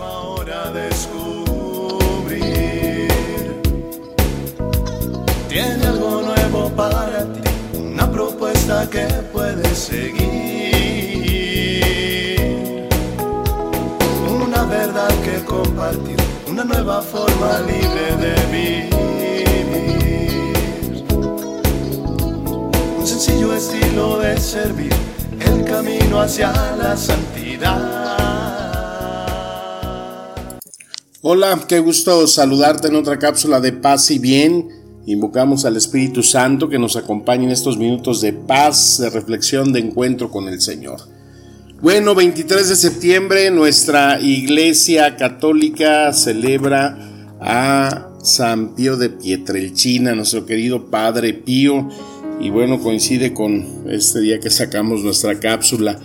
ahora descubrir. Tiene algo nuevo para ti, una propuesta que puedes seguir. Una verdad que compartir, una nueva forma libre de vivir. Un sencillo estilo de servir, el camino hacia la santidad. Hola, qué gusto saludarte en otra cápsula de paz y bien. Invocamos al Espíritu Santo que nos acompañe en estos minutos de paz, de reflexión, de encuentro con el Señor. Bueno, 23 de septiembre nuestra Iglesia Católica celebra a San Pío de Pietrelchina, nuestro querido Padre Pío, y bueno, coincide con este día que sacamos nuestra cápsula.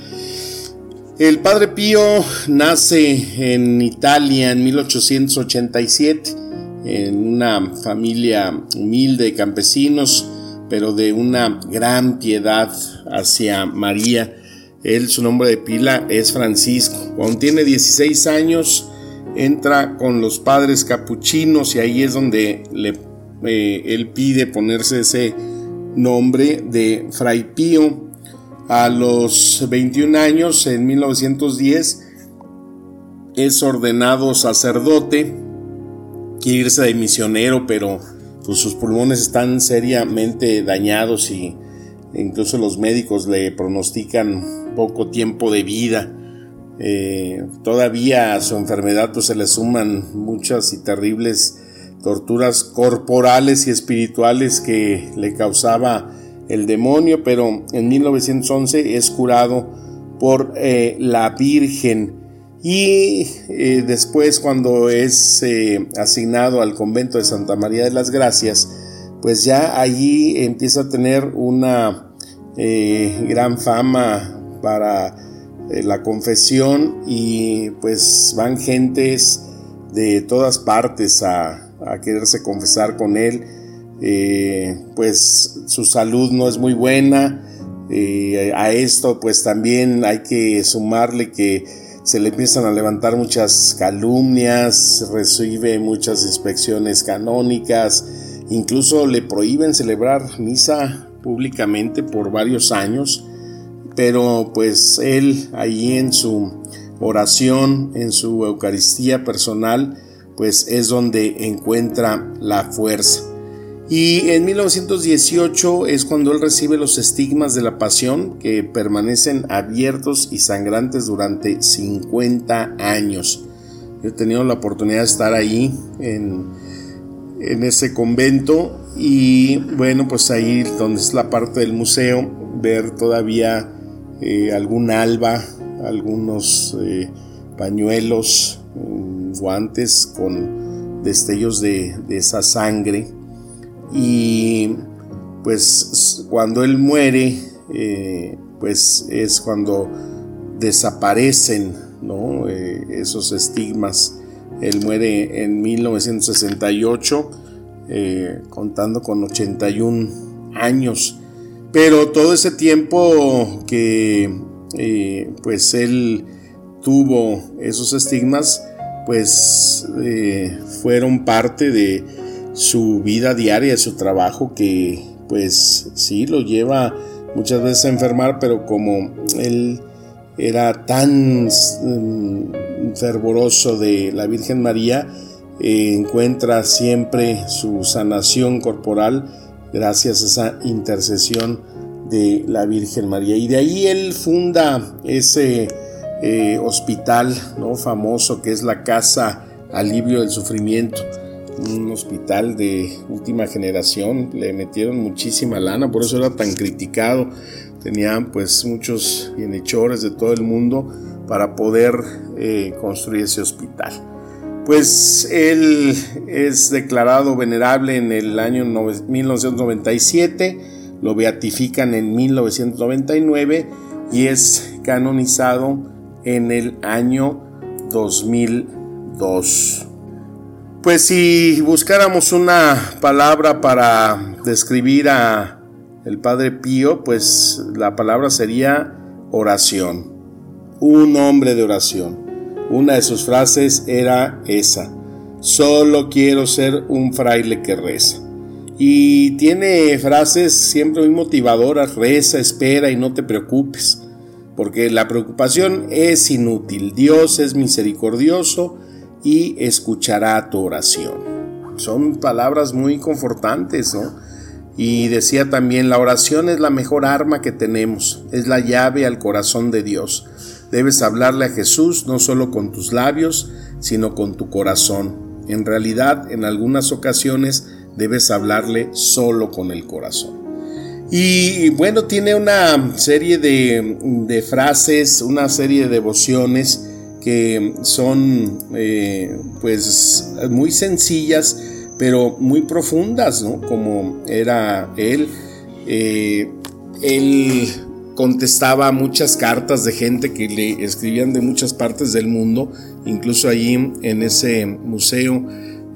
El padre Pío nace en Italia en 1887, en una familia humilde de campesinos, pero de una gran piedad hacia María. Él, su nombre de pila es Francisco. Cuando tiene 16 años, entra con los padres capuchinos y ahí es donde le, eh, él pide ponerse ese nombre de Fray Pío a los 21 años, en 1910, es ordenado sacerdote, quiere irse de misionero, pero pues, sus pulmones están seriamente dañados y incluso los médicos le pronostican poco tiempo de vida. Eh, todavía a su enfermedad pues, se le suman muchas y terribles torturas corporales y espirituales que le causaba el demonio, pero en 1911 es curado por eh, la Virgen. Y eh, después cuando es eh, asignado al convento de Santa María de las Gracias, pues ya allí empieza a tener una gran fama para la confesión y pues van gentes de todas partes a, a quererse confesar con él eh, pues su salud no es muy buena. Eh, a esto pues también hay que sumarle que se le empiezan a levantar muchas calumnias, recibe muchas inspecciones canónicas, incluso le prohíben celebrar misa públicamente por varios años, pero pues él ahí en su oración, en su Eucaristía personal, pues es donde encuentra la fuerza. Y en 1918 es cuando él recibe los estigmas de la pasión que permanecen abiertos y sangrantes durante 50 años. He tenido la oportunidad de estar ahí en, en ese convento y bueno, pues ahí donde es la parte del museo, ver todavía eh, algún alba, algunos eh, pañuelos, mm, guantes con destellos de, de esa sangre y pues cuando él muere, eh, pues es cuando desaparecen eh, esos estigmas. Él muere en 1968, eh, contando con 81 años. Pero todo ese tiempo que pues él tuvo esos estigmas, pues fueron parte de su vida diaria, su trabajo que pues sí lo lleva muchas veces a enfermar, pero como él era tan mm, fervoroso de la Virgen María, eh, encuentra siempre su sanación corporal gracias a esa intercesión de la Virgen María. Y de ahí él funda ese eh, hospital ¿no? famoso que es la Casa Alivio del Sufrimiento un hospital de última generación, le metieron muchísima lana, por eso era tan criticado. Tenían pues muchos bienhechores de todo el mundo para poder eh, construir ese hospital. Pues él es declarado venerable en el año 1997, lo beatifican en 1999 y es canonizado en el año 2002. Pues si buscáramos una palabra para describir a el Padre Pío, pues la palabra sería oración. Un hombre de oración. una de sus frases era esa, solo quiero ser un fraile que reza. Y tiene frases siempre muy motivadoras, reza, espera y no te preocupes, porque la preocupación es inútil, Dios es misericordioso y escuchará tu oración. Son palabras muy confortantes, ¿no? Y decía también, la oración es la mejor arma que tenemos, es la llave al corazón de Dios. Debes hablarle a Jesús no solo con tus labios, sino con tu corazón. En realidad, en algunas ocasiones, debes hablarle solo con el corazón. Y bueno, tiene una serie de, frases, una serie de devociones que son eh, pues muy sencillas, pero muy profundas, ¿no? Como era él. Eh, él contestaba muchas cartas de gente que le escribían de muchas partes del mundo, incluso allí en ese museo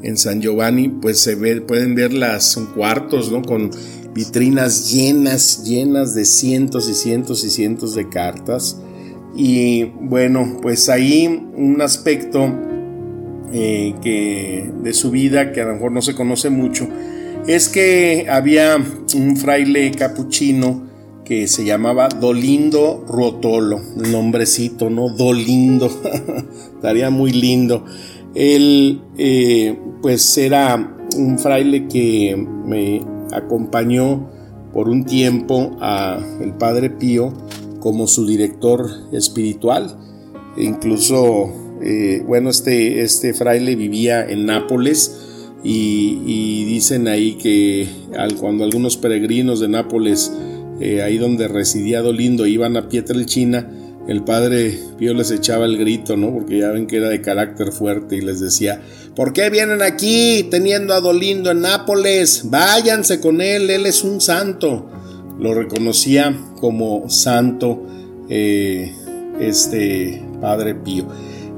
en San Giovanni, pues se ve, pueden ver las cuartos, ¿no? Con vitrinas llenas, llenas de cientos y cientos y cientos de cartas. Y bueno, pues ahí un aspecto eh, que de su vida que a lo mejor no se conoce mucho es que había un fraile capuchino que se llamaba Dolindo Rotolo, nombrecito, ¿no? Dolindo, estaría muy lindo. Él, eh, pues, era un fraile que me acompañó por un tiempo a el Padre Pío como su director espiritual. Incluso, eh, bueno, este, este fraile vivía en Nápoles y, dicen ahí que cuando algunos peregrinos de Nápoles, eh, ahí donde residía Dolindo, iban a Pietrelcina, el padre Pío les echaba el grito, ¿no? Porque ya ven que era de carácter fuerte y les decía, ¿por qué vienen aquí teniendo a Dolindo en Nápoles? Váyanse con él, él es un santo. Lo reconocía como santo eh, este padre Pío.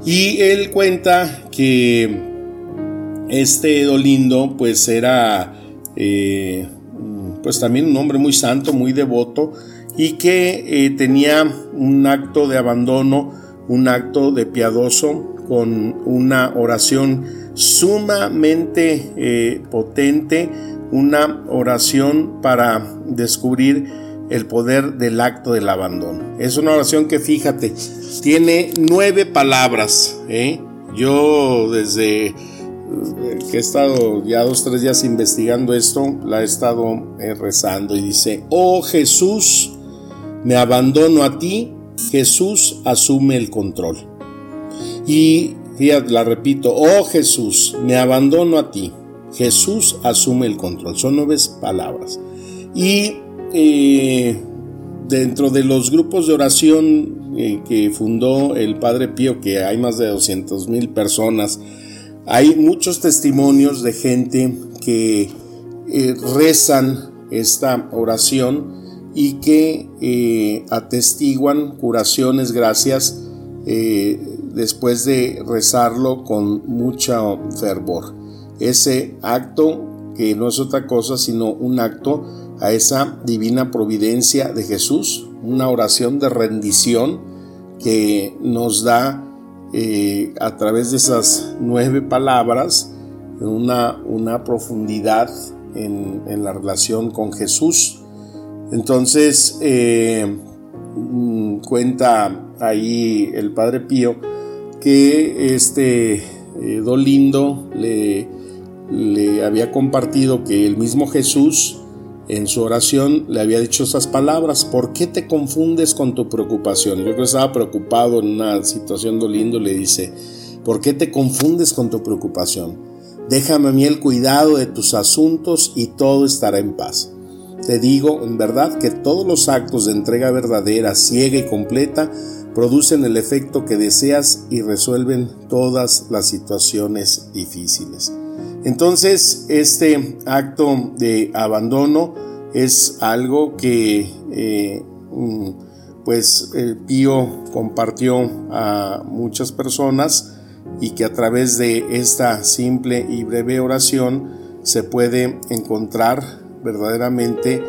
Y él cuenta que este Dolindo pues era eh, pues también un hombre muy santo, muy devoto y que eh, tenía un acto de abandono, un acto de piadoso con una oración sumamente potente, una oración para descubrir el poder del acto del abandono. Es una oración que fíjate, tiene nueve palabras. ¿eh? Yo desde que he estado ya dos, tres días investigando esto, la he estado rezando y dice, oh Jesús, me abandono a ti, Jesús asume el control. Y fíjate, la repito, oh Jesús, me abandono a ti, Jesús asume el control. Son nueve palabras. Y eh, dentro de los grupos de oración eh, que fundó el Padre Pío, que hay más de 200 mil personas, hay muchos testimonios de gente que eh, rezan esta oración y que atestiguan curaciones gracias después de rezarlo con mucho fervor. Ese acto que no es otra cosa sino un acto a esa divina providencia de Jesús, una oración de rendición que nos da eh, a través de esas nueve palabras una, una profundidad en, en la relación con Jesús. Entonces, eh, mm, cuenta ahí el Padre Pío que este eh, Dolindo le, le había compartido que el mismo Jesús en su oración le había dicho esas palabras, ¿por qué te confundes con tu preocupación? Yo creo que estaba preocupado en una situación dolindo, le dice, ¿por qué te confundes con tu preocupación? Déjame a mí el cuidado de tus asuntos y todo estará en paz. Te digo en verdad que todos los actos de entrega verdadera, ciega y completa producen el efecto que deseas y resuelven todas las situaciones difíciles. Entonces, este acto de abandono es algo que eh, mm, pues el Pío compartió a muchas personas y que a través de esta simple y breve oración se puede encontrar verdaderamente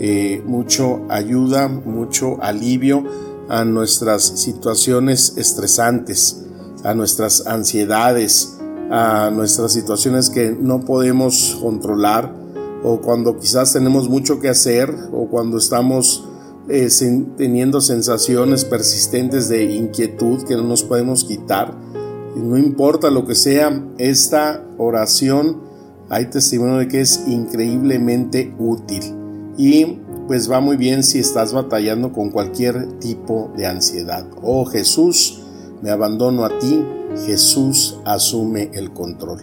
eh, mucho ayuda, mucho alivio a nuestras situaciones estresantes. a nuestras ansiedades, a nuestras situaciones que no podemos controlar o cuando quizás tenemos mucho que hacer o cuando estamos eh, teniendo sensaciones persistentes de inquietud que no nos podemos quitar. no importa lo que sea, esta oración hay testimonio de que es increíblemente útil y pues va muy bien si estás batallando con cualquier tipo de ansiedad. Oh Jesús, me abandono a ti, Jesús asume el control.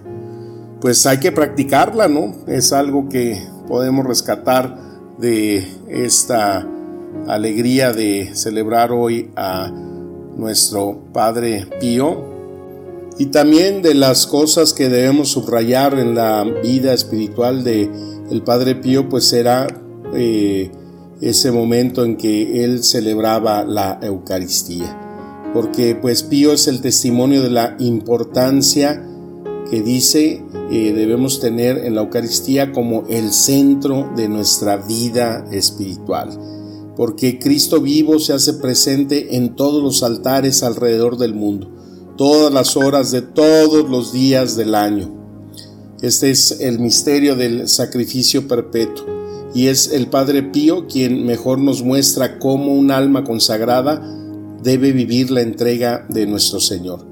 Pues hay que practicarla, ¿no? Es algo que podemos rescatar de esta alegría de celebrar hoy a nuestro Padre Pío y también de las cosas que debemos subrayar en la vida espiritual de el Padre Pío pues será eh, ese momento en que él celebraba la Eucaristía. Porque pues Pío es el testimonio de la importancia que dice eh, debemos tener en la Eucaristía como el centro de nuestra vida espiritual, porque Cristo vivo se hace presente en todos los altares alrededor del mundo, todas las horas de todos los días del año. Este es el misterio del sacrificio perpetuo y es el Padre Pío quien mejor nos muestra cómo un alma consagrada debe vivir la entrega de nuestro Señor.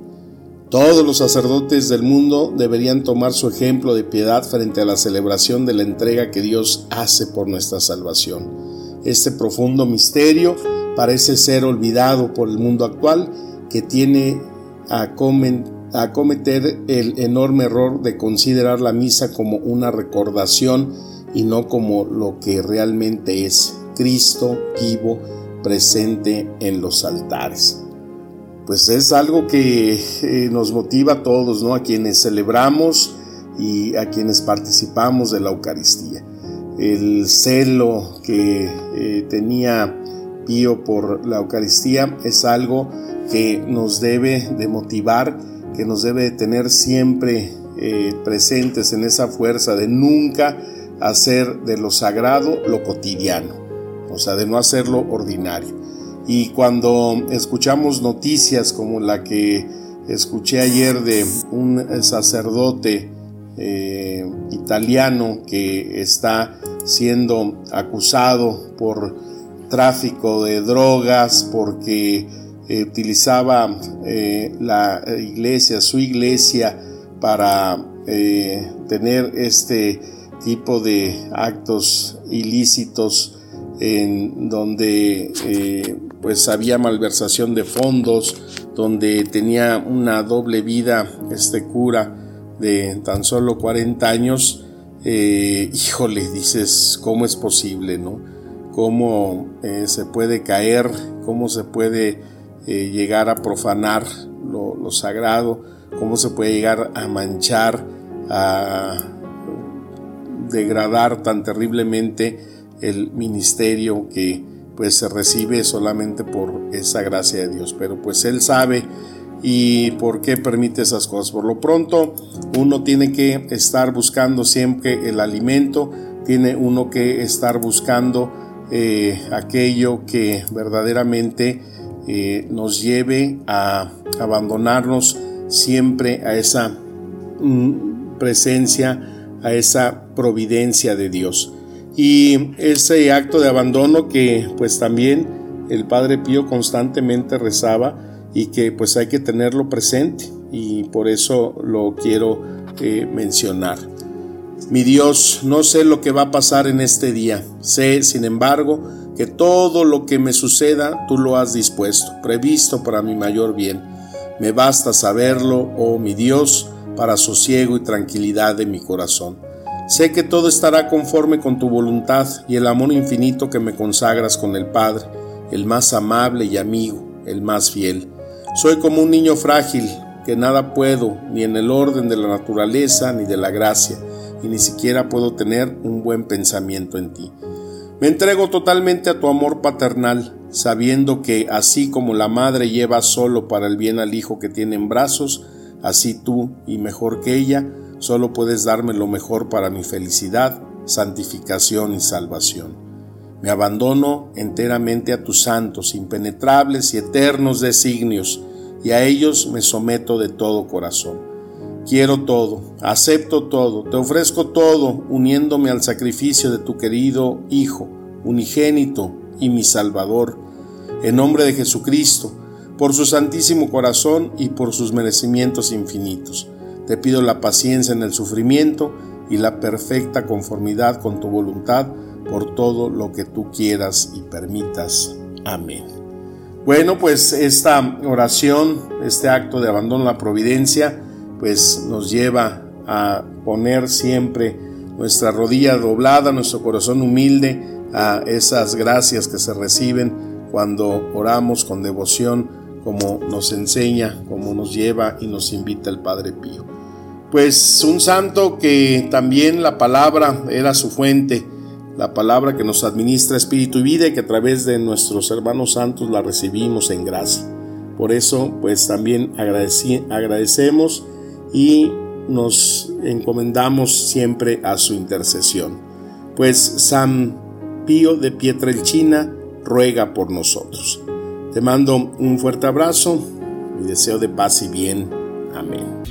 Todos los sacerdotes del mundo deberían tomar su ejemplo de piedad frente a la celebración de la entrega que Dios hace por nuestra salvación. Este profundo misterio parece ser olvidado por el mundo actual que tiene a, cometer el enorme error de considerar la misa como una recordación y no como lo que realmente es Cristo vivo presente en los altares. Pues es algo que eh, nos motiva a todos, ¿no? A quienes celebramos y a quienes participamos de la Eucaristía. El celo que eh, tenía Pío por la Eucaristía es algo que nos debe de motivar, que nos debe de tener siempre eh, presentes en esa fuerza de nunca hacer de lo sagrado lo cotidiano o sea, de no hacerlo ordinario. Y cuando escuchamos noticias como la que escuché ayer de un sacerdote eh, italiano que está siendo acusado por tráfico de drogas, porque eh, utilizaba eh, la iglesia, su iglesia, para tener este tipo de actos ilícitos en donde eh, pues había malversación de fondos, donde tenía una doble vida este cura de tan solo 40 años, eh, híjole, dices, ¿cómo es posible, no? ¿Cómo eh, se puede caer? ¿Cómo se puede llegar a profanar lo, lo sagrado? ¿Cómo se puede llegar a manchar, a degradar tan terriblemente el ministerio que pues se recibe solamente por esa gracia de Dios, pero pues Él sabe. Y por qué permite esas cosas. Por lo pronto, uno tiene que estar buscando siempre el alimento, tiene uno que estar buscando eh, aquello que verdaderamente eh, nos lleve a abandonarnos siempre a esa mm, presencia, a esa providencia de Dios. Y ese acto de abandono que pues también el Padre Pío constantemente rezaba y que pues hay que tenerlo presente y por eso lo quiero eh, mencionar. Mi Dios, no sé lo que va a pasar en este día, sé sin embargo que todo lo que me suceda tú lo has dispuesto, previsto para mi mayor bien. Me basta saberlo, oh mi Dios, para sosiego y tranquilidad de mi corazón. Sé que todo estará conforme con tu voluntad y el amor infinito que me consagras con el Padre, el más amable y amigo, el más fiel. Soy como un niño frágil, que nada puedo, ni en el orden de la naturaleza ni de la gracia, y ni siquiera puedo tener un buen pensamiento en ti. Me entrego totalmente a tu amor paternal, sabiendo que así como la madre lleva solo para el bien al hijo que tiene en brazos, así tú, y mejor que ella, Solo puedes darme lo mejor para mi felicidad, santificación y salvación. Me abandono enteramente a tus santos, impenetrables y eternos designios, y a ellos me someto de todo corazón. Quiero todo, acepto todo, te ofrezco todo, uniéndome al sacrificio de tu querido Hijo, unigénito y mi Salvador, en nombre de Jesucristo, por su santísimo corazón y por sus merecimientos infinitos. Te pido la paciencia en el sufrimiento y la perfecta conformidad con tu voluntad por todo lo que tú quieras y permitas. Amén. Bueno, pues esta oración, este acto de abandono a la providencia, pues nos lleva a poner siempre nuestra rodilla doblada, nuestro corazón humilde a esas gracias que se reciben cuando oramos con devoción, como nos enseña, como nos lleva y nos invita el Padre Pío. Pues un santo que también la palabra era su fuente, la palabra que nos administra espíritu y vida y que a través de nuestros hermanos santos la recibimos en gracia. Por eso, pues también agradecemos y nos encomendamos siempre a su intercesión. Pues San Pío de Pietrelchina ruega por nosotros. Te mando un fuerte abrazo y deseo de paz y bien. Amén.